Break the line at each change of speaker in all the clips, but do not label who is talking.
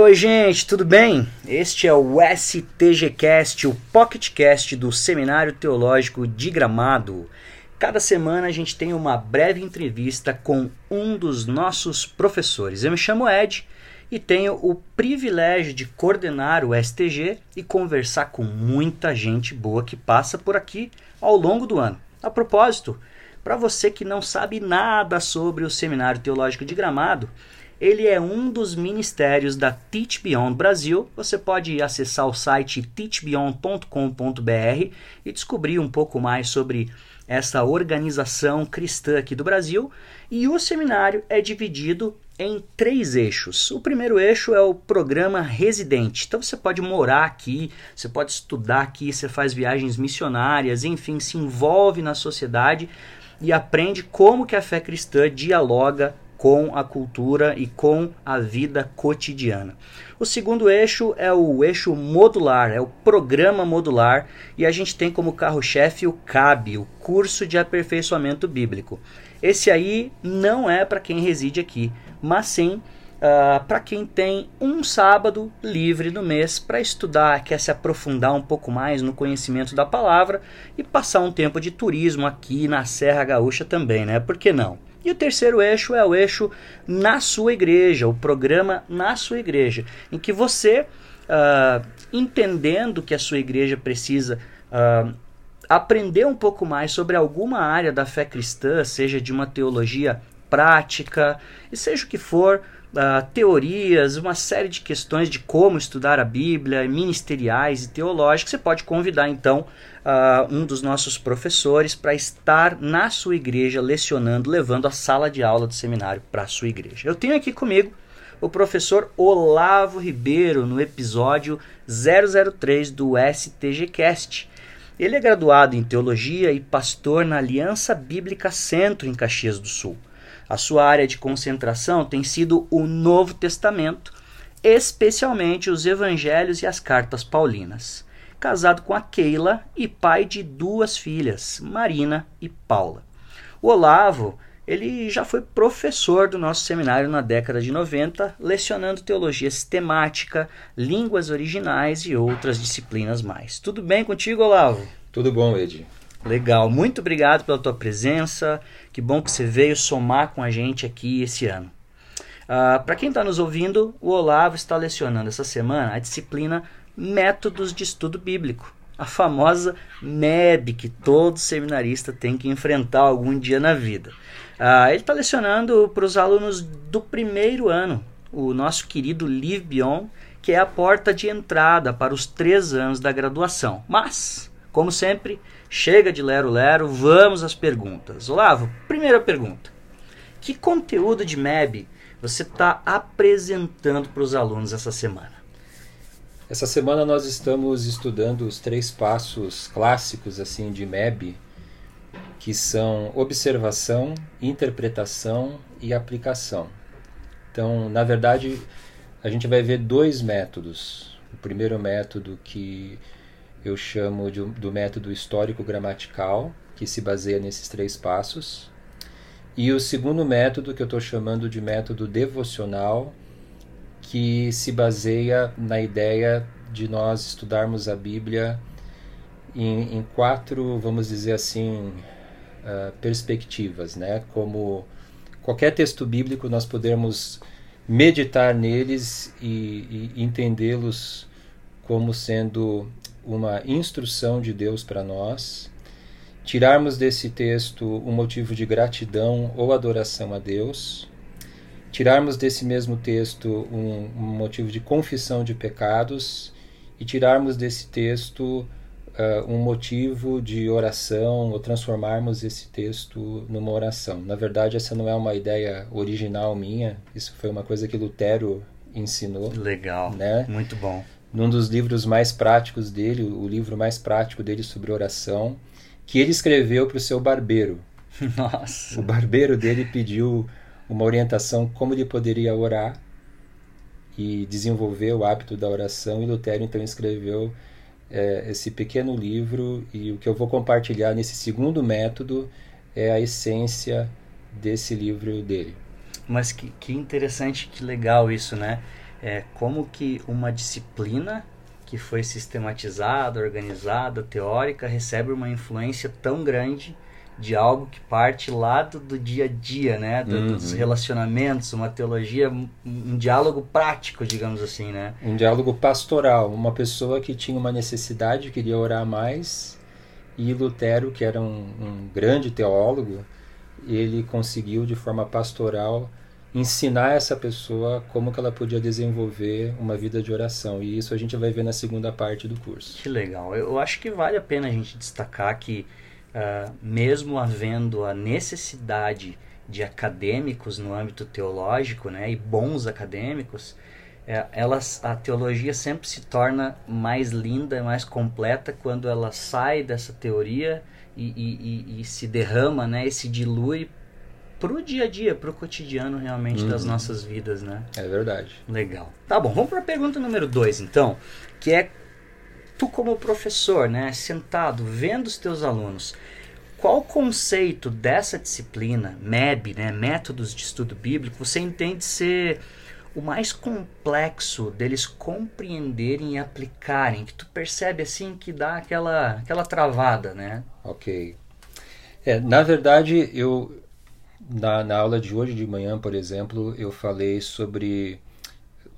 oi, gente, tudo bem? Este é o STGcast, o PocketCast do Seminário Teológico de Gramado. Cada semana a gente tem uma breve entrevista com um dos nossos professores. Eu me chamo Ed e tenho o privilégio de coordenar o STG e conversar com muita gente boa que passa por aqui ao longo do ano. A propósito, para você que não sabe nada sobre o Seminário Teológico de Gramado, ele é um dos ministérios da Teach Beyond Brasil. Você pode acessar o site teachbeyond.com.br e descobrir um pouco mais sobre essa organização cristã aqui do Brasil. E o seminário é dividido em três eixos. O primeiro eixo é o programa residente. Então você pode morar aqui, você pode estudar aqui, você faz viagens missionárias, enfim, se envolve na sociedade e aprende como que a fé cristã dialoga com a cultura e com a vida cotidiana. O segundo eixo é o eixo modular, é o programa modular, e a gente tem como carro-chefe o CAB, o curso de aperfeiçoamento bíblico. Esse aí não é para quem reside aqui, mas sim uh, ah, para quem tem um sábado livre no mês para estudar, quer se aprofundar um pouco mais no conhecimento da palavra e passar um tempo de turismo aqui na Serra Gaúcha também, né? Por que não? E o terceiro eixo é o eixo na sua igreja, o programa na sua igreja, em que você, uh, entendendo que a sua igreja precisa uh, aprender um pouco mais sobre alguma área da fé cristã, seja de uma teologia prática, e seja o que for, uh, teorias, uma série de questões de como estudar a Bíblia, ministeriais e teológicas, você pode convidar então uh, um dos nossos professores para estar na sua igreja lecionando, levando a sala de aula do seminário para a sua igreja. Eu tenho aqui comigo o professor Olavo Ribeiro no episódio 003 do STGcast. Ele é graduado em teologia e pastor na Aliança Bíblica Centro em Caxias do Sul. A sua área de concentração tem sido o Novo Testamento, especialmente os Evangelhos e as Cartas Paulinas. Casado com a Keila e pai de duas filhas, Marina e Paula. O Olavo ele já foi professor do nosso seminário na década de 90, lecionando teologia sistemática, línguas originais e outras disciplinas mais. Tudo bem contigo, Olavo?
Tudo bom, Ed.
Legal, muito obrigado pela tua presença. Que bom que você veio somar com a gente aqui esse ano. Uh, Para quem está nos ouvindo, o Olavo está lecionando essa semana a disciplina Métodos de Estudo Bíblico, a famosa MEB que todo seminarista tem que enfrentar algum dia na vida. Uh, ele está lecionando para os alunos do primeiro ano, o nosso querido Live Beyond, que é a porta de entrada para os três anos da graduação. Mas, como sempre, Chega de lero-lero, vamos às perguntas. Olavo, primeira pergunta. Que conteúdo de MEB você está apresentando para os alunos essa semana?
Essa semana nós estamos estudando os três passos clássicos assim de MEB, que são observação, interpretação e aplicação. Então, na verdade, a gente vai ver dois métodos. O primeiro método que eu chamo de, do método histórico-gramatical, que se baseia nesses três passos. E o segundo método, que eu estou chamando de método devocional, que se baseia na ideia de nós estudarmos a Bíblia em, em quatro, vamos dizer assim, uh, perspectivas, né? Como qualquer texto bíblico, nós podemos meditar neles e, e entendê-los como sendo uma instrução de Deus para nós, tirarmos desse texto um motivo de gratidão ou adoração a Deus, tirarmos desse mesmo texto um, um motivo de confissão de pecados e tirarmos desse texto uh, um motivo de oração ou transformarmos esse texto numa oração. Na verdade, essa não é uma ideia original minha, isso foi uma coisa que Lutero ensinou.
Legal, né? muito bom
num dos livros mais práticos dele, o livro mais prático dele sobre oração, que ele escreveu para o seu barbeiro.
Nossa.
O barbeiro dele pediu uma orientação como ele poderia orar e desenvolver o hábito da oração, e Lutero então escreveu é, esse pequeno livro, e o que eu vou compartilhar nesse segundo método é a essência desse livro dele.
Mas que, que interessante, que legal isso, né? É como que uma disciplina que foi sistematizada, organizada, teórica, recebe uma influência tão grande de algo que parte lá do, do dia a dia, né? Do, uhum. Dos relacionamentos, uma teologia, um, um, diálogo prático, digamos assim, né?
Um diálogo pastoral. Uma pessoa que tinha uma necessidade, queria orar mais, e Lutero, que era um, um grande teólogo, ele conseguiu de forma pastoral ensinar essa pessoa como que ela podia desenvolver uma vida de oração. E isso a gente vai ver na segunda parte do curso.
Que legal. Eu acho que vale a pena a gente destacar que uh, mesmo havendo a necessidade de acadêmicos no âmbito teológico, né, e bons acadêmicos, é, elas, a teologia sempre se torna mais linda mais completa quando ela sai dessa teoria e, e, e, e se derrama, né, e se dilui para o dia a dia, para o cotidiano realmente uhum. das nossas vidas, né?
É verdade.
Legal. Tá bom, vamos para a pergunta número dois, então, que é tu como professor, né, sentado, vendo os teus alunos, qual conceito dessa disciplina, MEB, né, métodos de estudo bíblico, você entende ser o mais complexo deles compreenderem e aplicarem, que tu percebe assim que dá aquela aquela travada, né?
Ok. É, na verdade, eu na, na aula de hoje de manhã, por exemplo, eu falei sobre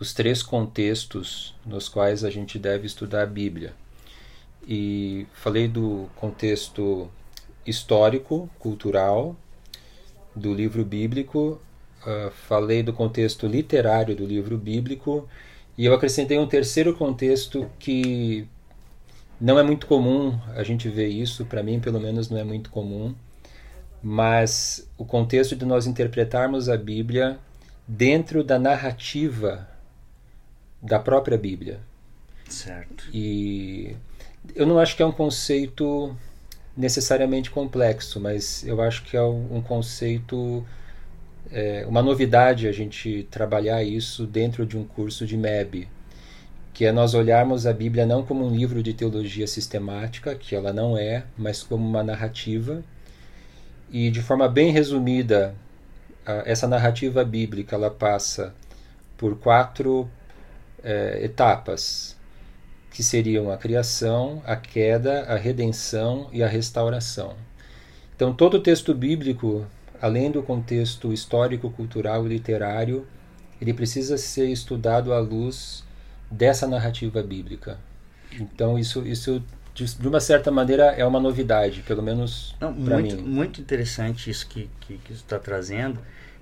os três contextos nos quais a gente deve estudar a Bíblia. E falei do contexto histórico, cultural do livro bíblico, uh, falei do contexto literário do livro bíblico e eu acrescentei um terceiro contexto que não é muito comum a gente ver isso, para mim pelo menos não é muito comum, mas o contexto de nós interpretarmos a Bíblia dentro da narrativa da própria Bíblia.
Certo.
E eu não acho que é um conceito necessariamente complexo, mas eu acho que é um conceito, é, uma novidade a gente trabalhar isso dentro de um curso de MEB, que é nós olharmos a Bíblia não como um livro de teologia sistemática, que ela não é, mas como uma narrativa. E de forma bem resumida, essa narrativa bíblica ela passa por quatro é, etapas, que seriam a criação, a queda, a redenção e a restauração. Então, todo o texto bíblico, além do contexto histórico, cultural e literário, ele precisa ser estudado à luz dessa narrativa bíblica. Então, isso, isso de uma certa maneira é uma novidade, pelo menos para mim.
Muito interessante isso que, que, que está trazendo.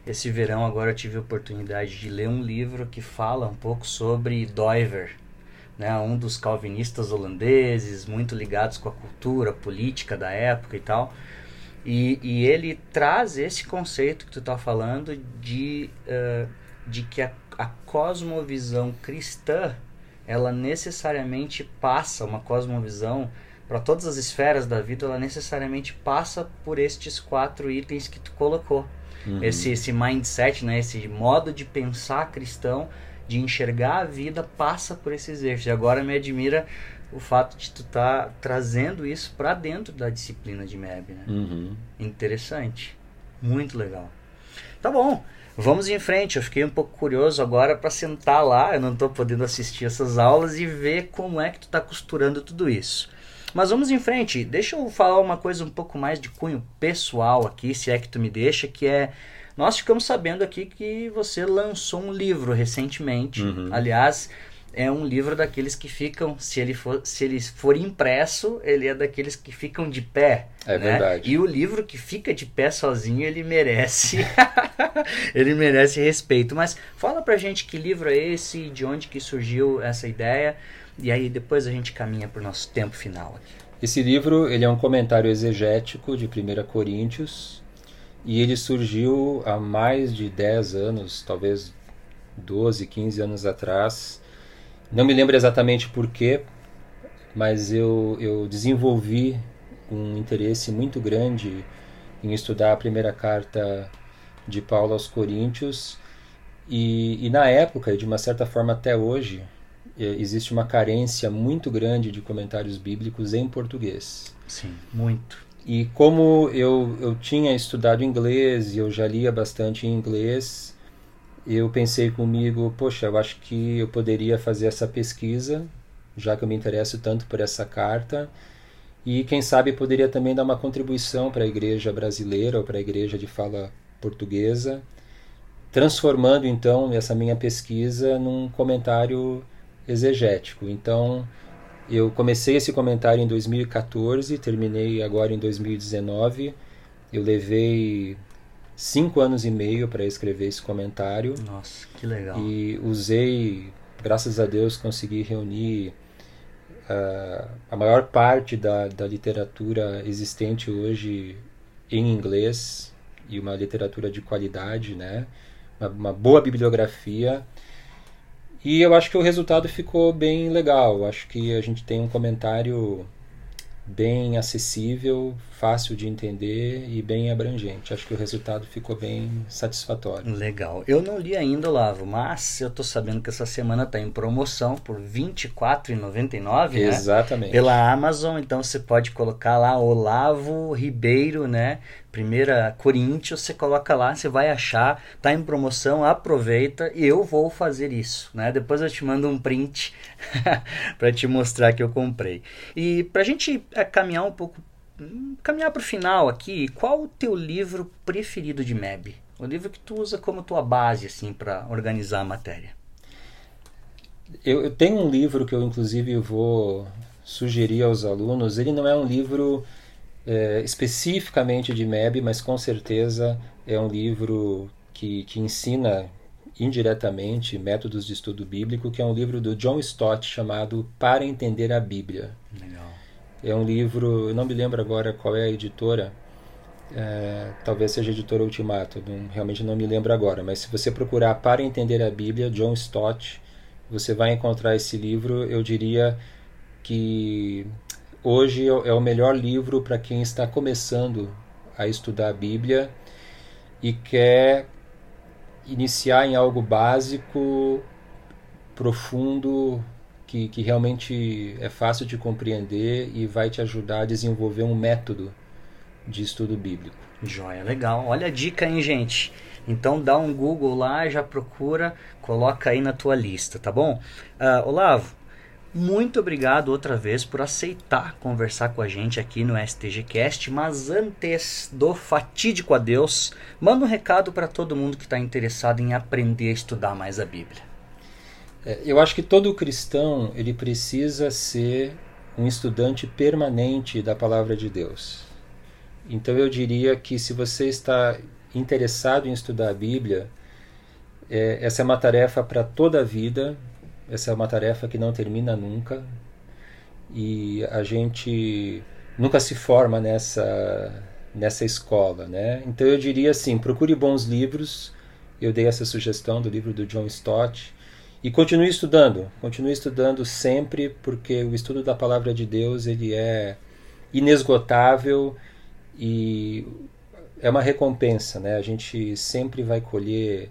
Esse verão agora eu tive a oportunidade de ler um livro que fala um pouco sobre Doiver, né, um dos calvinistas holandeses, muito ligados com a cultura política da época e tal. E, e ele traz esse conceito que tu está falando de, uh, de que a, a cosmovisão cristã ela necessariamente passa, uma cosmovisão para todas as esferas da vida, ela necessariamente passa por estes quatro itens que tu colocou. Uhum. Esse, esse mindset, né, esse modo de pensar cristão, de enxergar a vida passa por esses eixos. E agora me admira o fato de tu estar tá trazendo isso para dentro da disciplina de MEB, né?
Uhum.
Interessante. Muito legal. Tá bom. Vamos em frente. Eu fiquei um pouco curioso agora para sentar lá. Eu não estou podendo assistir essas aulas e ver como é que tu está costurando tudo isso. Mas vamos em frente. Deixa eu falar uma coisa um pouco mais de cunho pessoal aqui, se é que tu me deixa, que é nós ficamos sabendo aqui que você lançou um livro recentemente. Uhum. Aliás, é um livro daqueles que ficam, se ele for, se ele for impresso, ele é daqueles que ficam de pé.
É né? verdade.
E o livro que fica de pé sozinho, ele merece, ele merece respeito. Mas fala pra gente que livro é esse, de onde que surgiu essa ideia, e aí depois a gente caminha para o nosso tempo final aqui.
Esse livro ele é um comentário exegético de 1 Coríntios, e ele surgiu há mais de 10 anos, talvez 12, 15 anos atrás. Não me lembro exatamente porquê, mas eu, eu desenvolvi um interesse muito grande em estudar a primeira carta de Paulo aos Coríntios. E, e na época, e de uma certa forma até hoje, é, existe uma carência muito grande de comentários bíblicos em português.
Sim, muito.
E como eu, eu tinha estudado inglês e eu já lia bastante em inglês, eu pensei comigo, poxa, eu acho que eu poderia fazer essa pesquisa, já que eu me interesso tanto por essa carta, e quem sabe poderia também dar uma contribuição para a igreja brasileira ou para a igreja de fala portuguesa, transformando então essa minha pesquisa num comentário exegético. Então, eu comecei esse comentário em 2014, terminei agora em 2019. Eu levei cinco anos e meio para escrever esse comentário.
Nossa, que legal.
E usei, graças a Deus, consegui reunir uh, a maior parte da, da literatura existente hoje em inglês e uma literatura de qualidade, né? Uma, uma boa bibliografia. E eu acho que o resultado ficou bem legal. Acho que a gente tem um comentário bem acessível, fácil de entender e bem abrangente. Acho que o resultado ficou bem satisfatório.
Legal. Eu não li ainda, Olavo, mas eu estou sabendo que essa semana está em promoção por R$ 24,99, né?
Exatamente.
Pela Amazon, então você pode colocar lá Olavo Ribeiro, né? Primeira Corinthians, você coloca lá, você vai achar, tá em promoção, aproveita e eu vou fazer isso, né? Depois eu te mando um print para te mostrar que eu comprei. E para a gente é, caminhar um pouco caminhar para o final aqui, qual o teu livro preferido de MEB? O livro que tu usa como tua base assim para organizar a matéria?
Eu, eu, tenho um livro que eu inclusive vou sugerir aos alunos. Ele não é um livro é, especificamente de MEB, mas com certeza é um livro que, que ensina indiretamente métodos de estudo bíblico, que é um livro do John Stott chamado Para Entender a Bíblia.
Legal.
É um livro, eu não me lembro agora qual é a editora, é, talvez seja a editora Ultimato, não, realmente não me lembro agora, mas se você procurar Para Entender a Bíblia, John Stott, você vai encontrar esse livro. Eu diria que hoje é o melhor livro para quem está começando a estudar a Bíblia e quer iniciar em algo básico, profundo, que, que realmente é fácil de compreender e vai te ajudar a desenvolver um método de estudo bíblico.
Joia, legal. Olha a dica, hein, gente? Então dá um Google lá, já procura, coloca aí na tua lista, tá bom? Uh, Olavo, muito obrigado outra vez por aceitar conversar com a gente aqui no STGcast, mas antes do fatídico adeus, manda um recado para todo mundo que está interessado em aprender a estudar mais a Bíblia.
É, eu acho que todo cristão ele precisa ser um estudante permanente da palavra de Deus. Então eu diria que se você está interessado em estudar a Bíblia, é, essa é uma tarefa para toda a vida, essa é uma tarefa que não termina nunca e a gente nunca se forma nessa nessa escola, né? Então eu diria assim, procure bons livros. Eu dei essa sugestão do livro do John Stott e continue estudando, continue estudando sempre, porque o estudo da palavra de Deus ele é inesgotável e é uma recompensa, né? A gente sempre vai colher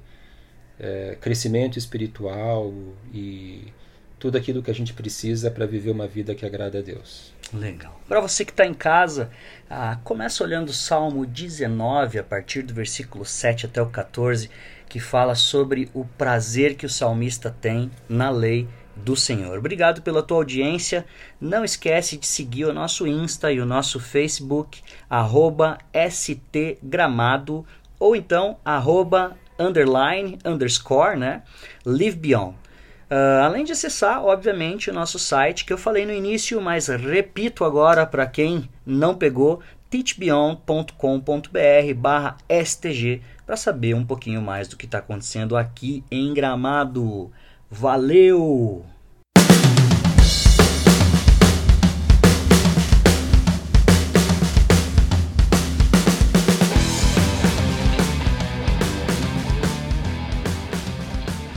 é, crescimento espiritual e tudo aquilo que a gente precisa para viver uma vida que agrada a Deus.
Legal. Para você que está em casa, ah, começa olhando o Salmo 19, a partir do versículo 7 até o 14 que fala sobre o prazer que o salmista tem na lei do Senhor. Obrigado pela tua audiência. Não esquece de seguir o nosso Insta e o nosso Facebook, arroba stgramado, ou então arroba underline, underscore, né? Live Beyond. Uh, além de acessar, obviamente, o nosso site que eu falei no início, mas repito agora para quem não pegou, teachbeyond.com.br barra stg para saber um pouquinho mais do que está acontecendo aqui em Gramado. Valeu!